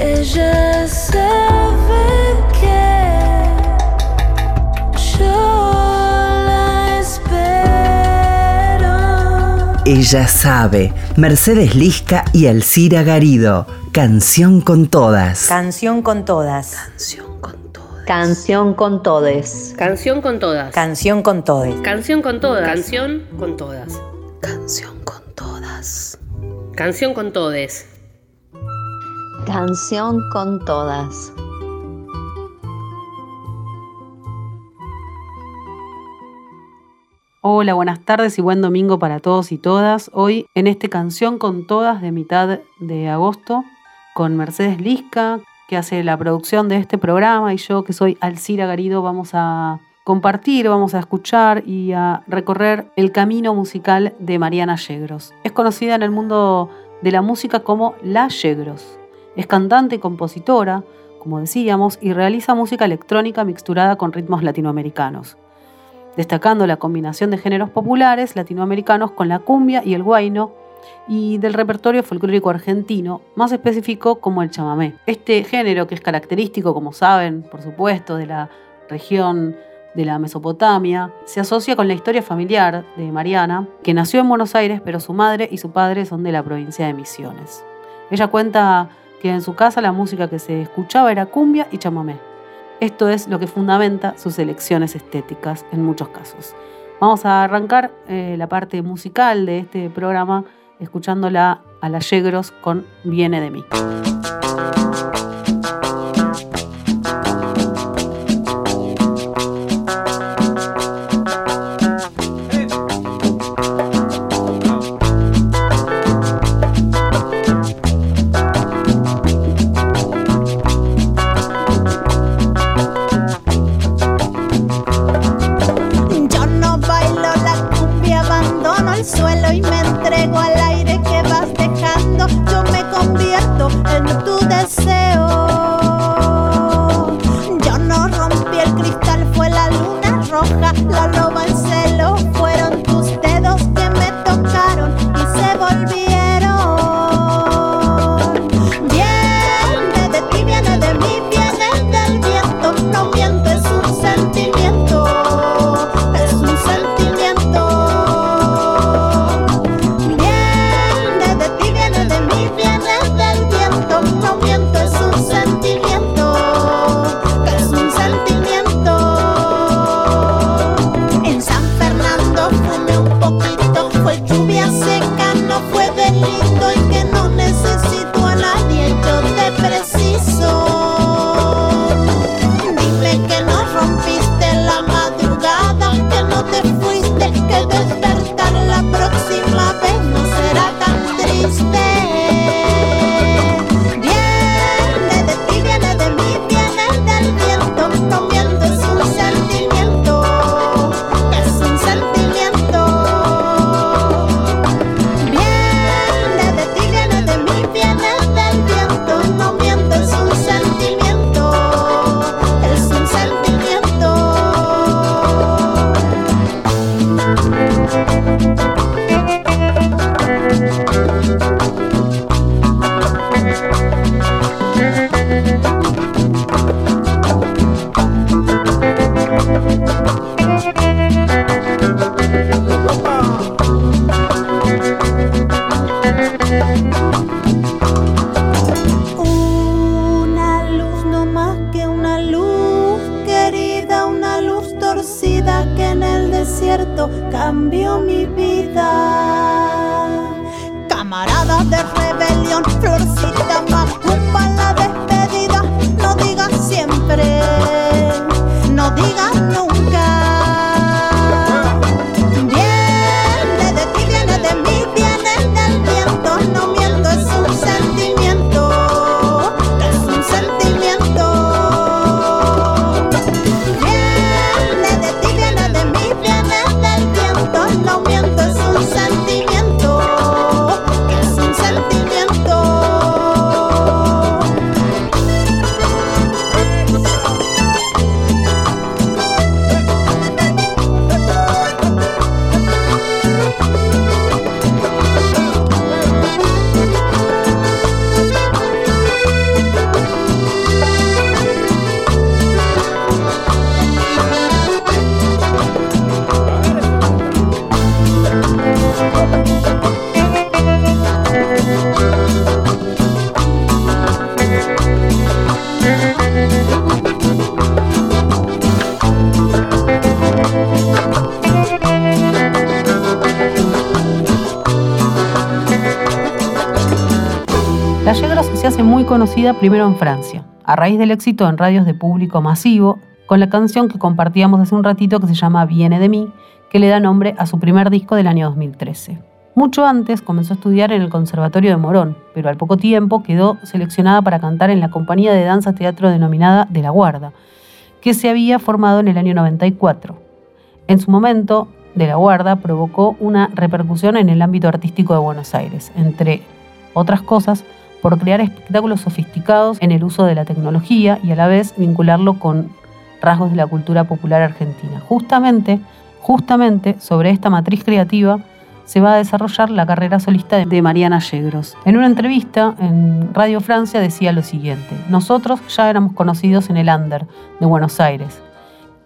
Ella sabe que yo la espero. Ella sabe. Mercedes Lisca y Alcira Garido. Canción con todas. Canción con todas. Canción con todas. Canción con todes. Canción con todas. Canción con todes. Canción con todas. Canción con todas. Canción con todas. Canción con todes. Canción con todas. Hola, buenas tardes y buen domingo para todos y todas. Hoy en este Canción con Todas de mitad de agosto con Mercedes Lisca, que hace la producción de este programa, y yo que soy Alcira Garido, vamos a compartir, vamos a escuchar y a recorrer el camino musical de Mariana Yegros. Es conocida en el mundo de la música como La Yegros. Es cantante y compositora, como decíamos, y realiza música electrónica mixturada con ritmos latinoamericanos destacando la combinación de géneros populares latinoamericanos con la cumbia y el guayno y del repertorio folclórico argentino, más específico como el chamamé. Este género, que es característico, como saben, por supuesto, de la región de la Mesopotamia, se asocia con la historia familiar de Mariana, que nació en Buenos Aires, pero su madre y su padre son de la provincia de Misiones. Ella cuenta que en su casa la música que se escuchaba era cumbia y chamamé. Esto es lo que fundamenta sus elecciones estéticas en muchos casos. Vamos a arrancar eh, la parte musical de este programa escuchándola a la Yegros con Viene de mí. Conocida primero en Francia, a raíz del éxito en radios de público masivo, con la canción que compartíamos hace un ratito que se llama Viene de mí, que le da nombre a su primer disco del año 2013. Mucho antes comenzó a estudiar en el Conservatorio de Morón, pero al poco tiempo quedó seleccionada para cantar en la compañía de danza teatro denominada De la Guarda, que se había formado en el año 94. En su momento, De la Guarda provocó una repercusión en el ámbito artístico de Buenos Aires, entre otras cosas, por crear espectáculos sofisticados en el uso de la tecnología y a la vez vincularlo con rasgos de la cultura popular argentina. Justamente, justamente sobre esta matriz creativa se va a desarrollar la carrera solista de Mariana Yegros. En una entrevista en Radio Francia decía lo siguiente, nosotros ya éramos conocidos en el Under de Buenos Aires,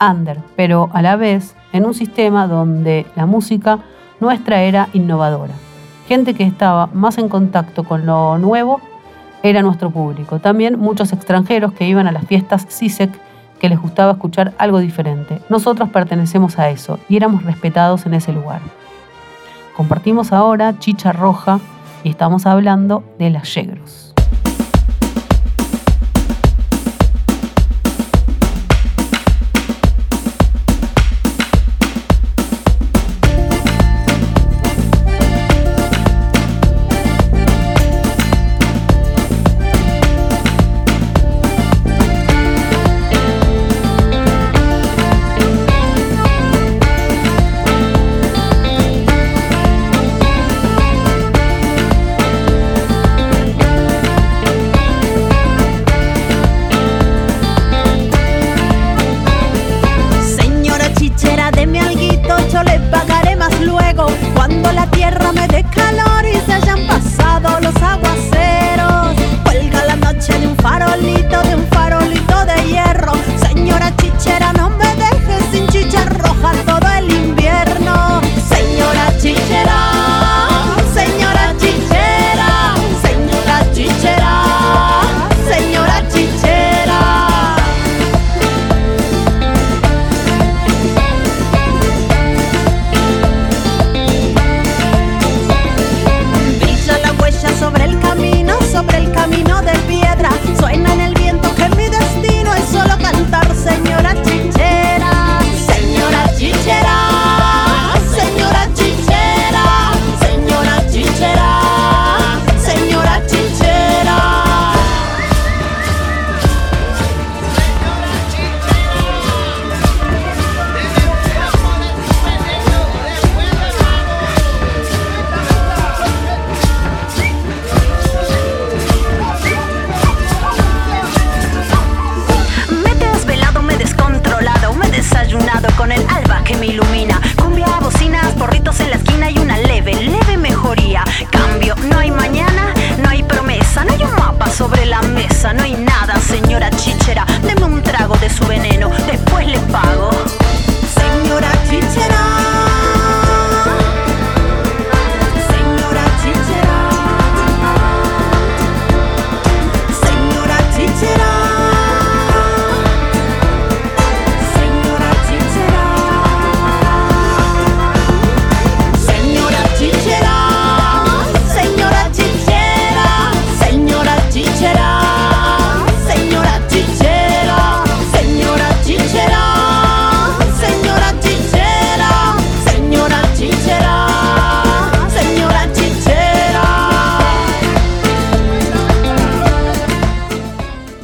Under, pero a la vez en un sistema donde la música nuestra era innovadora. Gente que estaba más en contacto con lo nuevo era nuestro público. También muchos extranjeros que iban a las fiestas CISEC que les gustaba escuchar algo diferente. Nosotros pertenecemos a eso y éramos respetados en ese lugar. Compartimos ahora Chicha Roja y estamos hablando de las Yegros.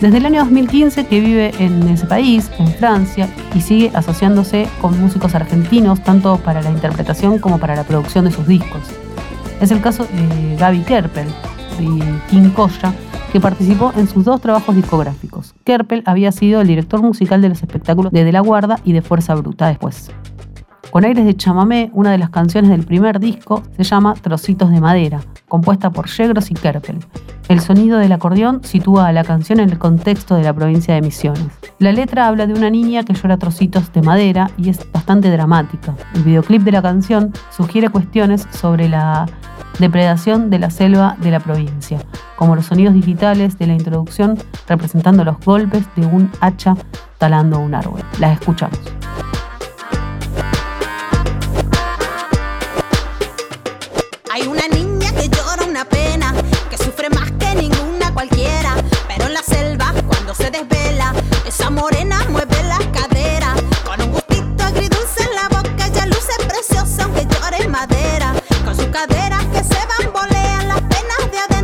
Desde el año 2015 que vive en ese país, en Francia, y sigue asociándose con músicos argentinos tanto para la interpretación como para la producción de sus discos. Es el caso de Gaby Kerpel y King Koya, que participó en sus dos trabajos discográficos. Kerpel había sido el director musical de los espectáculos de De la Guarda y de Fuerza Bruta después. Con aires de chamamé, una de las canciones del primer disco se llama Trocitos de Madera, compuesta por Yegros y Kerpel. El sonido del acordeón sitúa a la canción en el contexto de la provincia de Misiones. La letra habla de una niña que llora trocitos de madera y es bastante dramática. El videoclip de la canción sugiere cuestiones sobre la depredación de la selva de la provincia, como los sonidos digitales de la introducción representando los golpes de un hacha talando un árbol. Las escuchamos. se desvela. Esa morena mueve las caderas. Con un gustito agridulce en la boca, ella luce preciosa aunque llore madera. Con sus caderas que se bambolean las penas de adentro.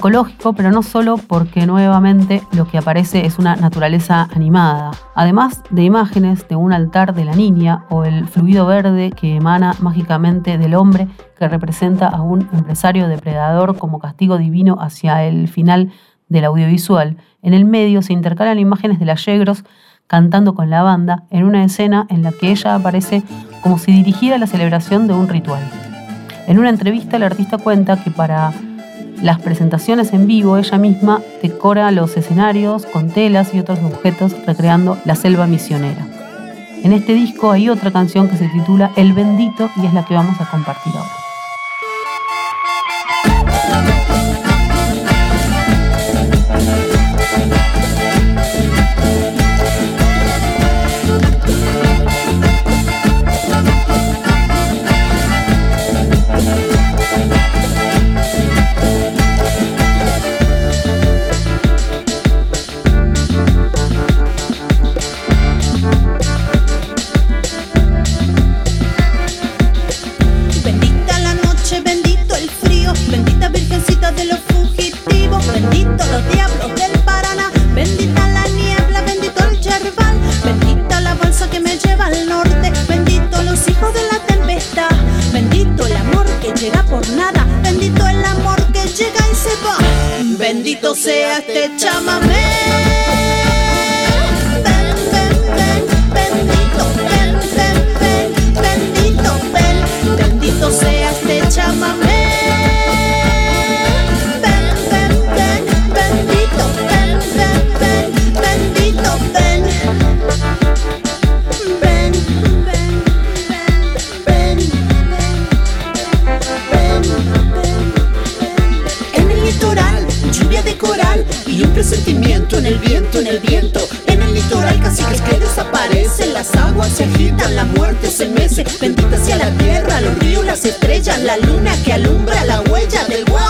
Ecológico, pero no solo porque nuevamente lo que aparece es una naturaleza animada. Además de imágenes de un altar de la niña o el fluido verde que emana mágicamente del hombre que representa a un empresario depredador como castigo divino hacia el final del audiovisual, en el medio se intercalan imágenes de las yegros cantando con la banda en una escena en la que ella aparece como si dirigiera la celebración de un ritual. En una entrevista el artista cuenta que para las presentaciones en vivo ella misma decora los escenarios con telas y otros objetos recreando la selva misionera. En este disco hay otra canción que se titula El bendito y es la que vamos a compartir ahora. Bendito sea este chamamé. En el litoral caciques que desaparecen, las aguas se agitan, la muerte se mece. Bendita sea la tierra, los ríos, las estrellas, la luna que alumbra la huella del guaraní,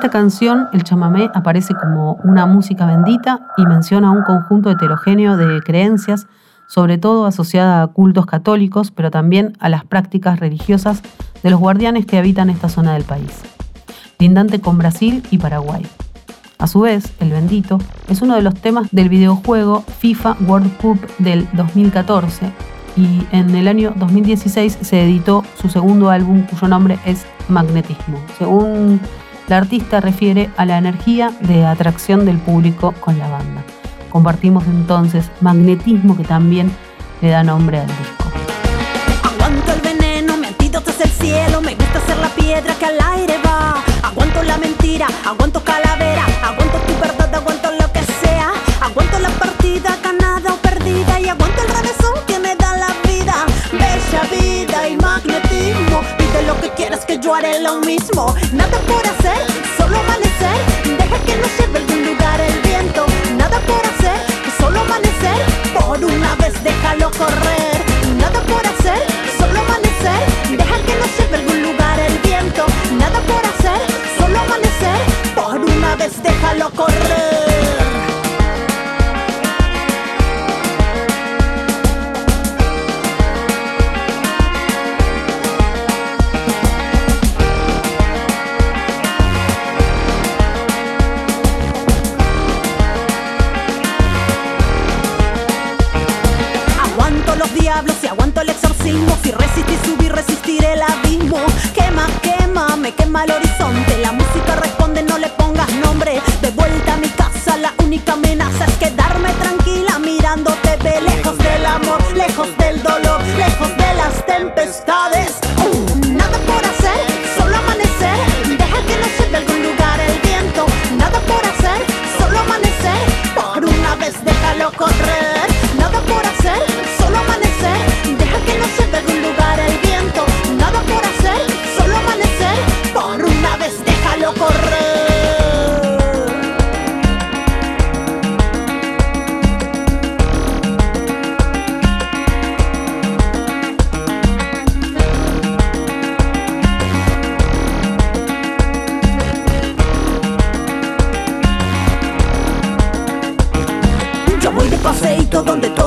esta canción, el chamamé aparece como una música bendita y menciona un conjunto heterogéneo de creencias, sobre todo asociada a cultos católicos, pero también a las prácticas religiosas de los guardianes que habitan esta zona del país, lindante con Brasil y Paraguay. A su vez, El Bendito es uno de los temas del videojuego FIFA World Cup del 2014 y en el año 2016 se editó su segundo álbum cuyo nombre es Magnetismo. Según la artista refiere a la energía de atracción del público con la banda. Compartimos entonces Magnetismo que también le da nombre al disco. Aguanto el veneno, mi antídoto es el cielo. Me gusta ser la piedra que al aire va. Aguanto la mentira, aguanto calavera. Lo mismo. Nada por hacer, solo amanecer. Deja que nos lleve a algún lugar el viento. Nada por hacer, solo amanecer. Por una vez déjalo correr. Nada por hacer, solo amanecer. Deja que nos lleve a algún lugar el viento. Nada por hacer, solo amanecer. Por una vez déjalo correr. Si resistí subir, resistiré el abismo. Quema, quema, me quema el horizonte. La música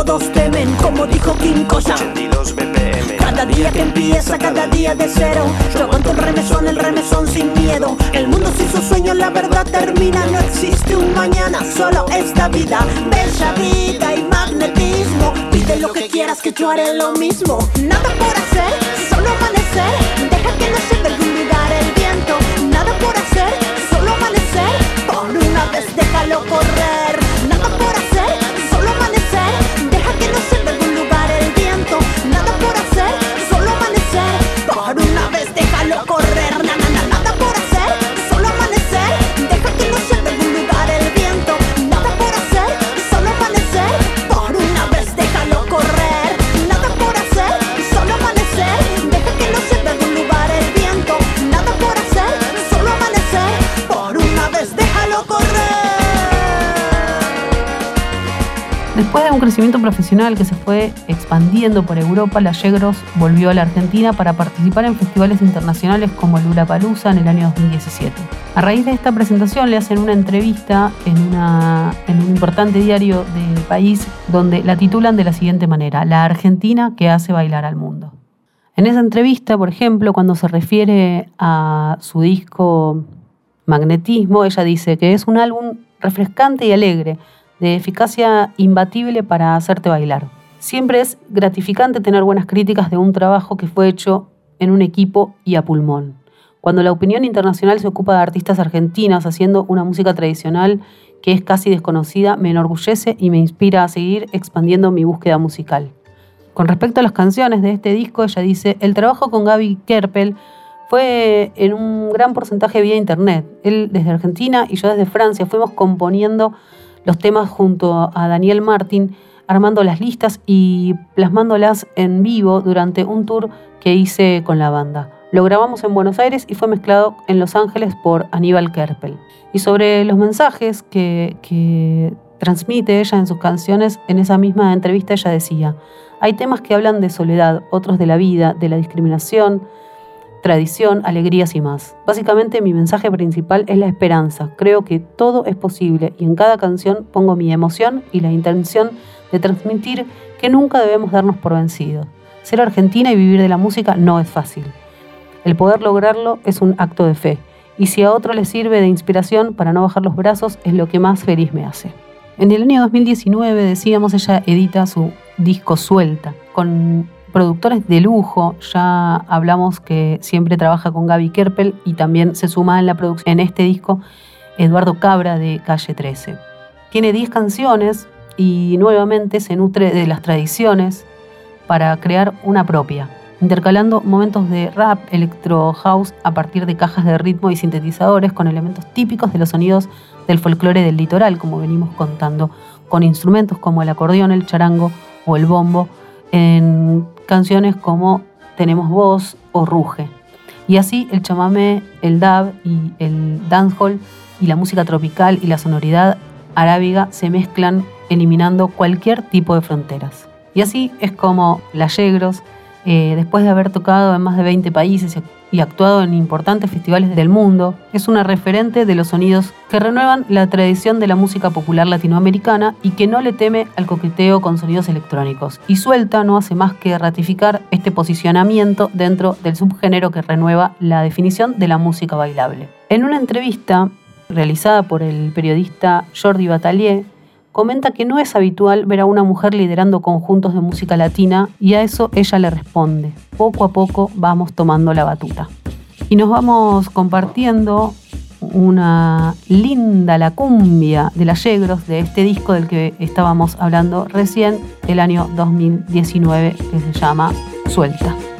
todos temen, como dijo King. 82 BPM. Cada día que empieza, cada día de cero. Yo aguanto el remesón, el remesón sin miedo. El mundo sin su sueño, la verdad termina. No existe un mañana, solo esta vida. Bella vida y magnetismo. Pide lo que quieras, que yo haré lo mismo. Nada por hacer, solo amanecer. Deja que a algún lugar el viento. Nada por hacer, solo amanecer. Por una vez déjalo correr. Un crecimiento profesional que se fue expandiendo por Europa, La Yegros volvió a la Argentina para participar en festivales internacionales como el Palusa en el año 2017. A raíz de esta presentación le hacen una entrevista en un importante diario del país donde la titulan de la siguiente manera, La Argentina que hace bailar al mundo. En esa entrevista, por ejemplo, cuando se refiere a su disco Magnetismo, ella dice que es un álbum refrescante y alegre, de eficacia imbatible para hacerte bailar. Siempre es gratificante tener buenas críticas de un trabajo que fue hecho en un equipo y a pulmón. Cuando la opinión internacional se ocupa de artistas argentinas haciendo una música tradicional que es casi desconocida, me enorgullece y me inspira a seguir expandiendo mi búsqueda musical. Con respecto a las canciones de este disco, ella dice, el trabajo con Gaby Kerpel fue en un gran porcentaje vía internet. Él desde Argentina y yo desde Francia fuimos componiendo los temas junto a Daniel Martín, armando las listas y plasmándolas en vivo durante un tour que hice con la banda. Lo grabamos en Buenos Aires y fue mezclado en Los Ángeles por Aníbal Kerpel. Y sobre los mensajes que transmite ella en sus canciones, en esa misma entrevista ella decía, hay temas que hablan de soledad, otros de la vida, de la discriminación, tradición, alegrías y más. Básicamente mi mensaje principal es la esperanza. Creo que todo es posible y en cada canción pongo mi emoción y la intención de transmitir que nunca debemos darnos por vencidos. Ser argentina y vivir de la música no es fácil. El poder lograrlo es un acto de fe y si a otro le sirve de inspiración para no bajar los brazos es lo que más feliz me hace. En el año 2019, decíamos, ella edita su disco Suelta con productores de lujo. Ya hablamos que siempre trabaja con Gaby Kerpel y también se suma en la producción en este disco Eduardo Cabra de Calle 13. Tiene 10 canciones y nuevamente se nutre de las tradiciones para crear una propia, intercalando momentos de rap, electro house a partir de cajas de ritmo y sintetizadores con elementos típicos de los sonidos del folclore del litoral, como venimos contando, con instrumentos como el acordeón, el charango o el bombo, canciones como Tenemos voz o Ruge. Y así el chamamé, el dub y el dancehall y la música tropical y la sonoridad arábiga se mezclan eliminando cualquier tipo de fronteras. Y así es como Las Yegros, eh, después de haber tocado en más de 20 países y actuado en importantes festivales del mundo, es una referente de los sonidos que renuevan la tradición de la música popular latinoamericana y que no le teme al coqueteo con sonidos electrónicos. Y Suelta no hace más que ratificar este posicionamiento dentro del subgénero que renueva la definición de la música bailable. En una entrevista realizada por el periodista Jordi Batalier, comenta que no es habitual ver a una mujer liderando conjuntos de música latina y a eso ella le responde, poco a poco vamos tomando la batuta. Y nos vamos compartiendo una linda la cumbia de las Yegros de este disco del que estábamos hablando recién, el año 2019, que se llama Suelta.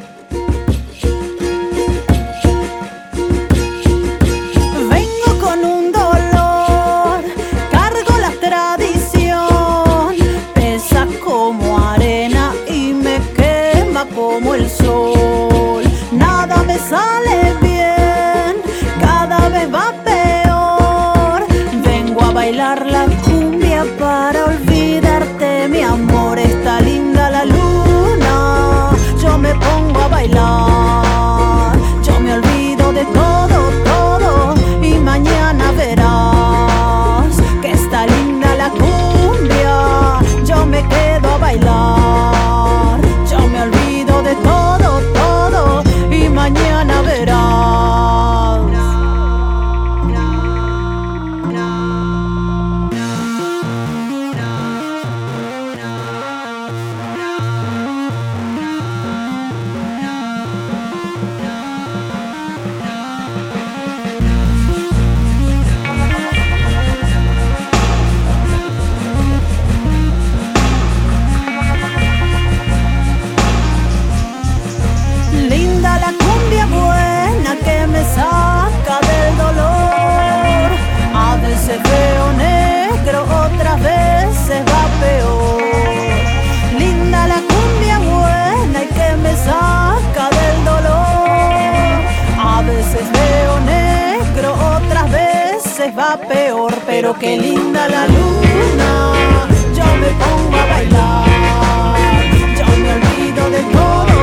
Peor. Pero qué linda la luna, yo me pongo a bailar. Yo me olvido de todo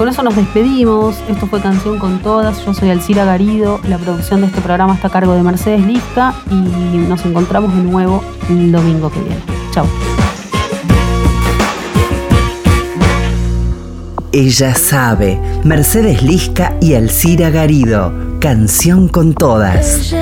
con eso nos despedimos. Esto fue Canción con Todas. Yo soy Alcira Garido. La producción de este programa está a cargo de Mercedes Lisca. Y nos encontramos de nuevo el domingo que viene. Chao. Ella sabe, Mercedes Lisca y Alcira Garido, canción con todas.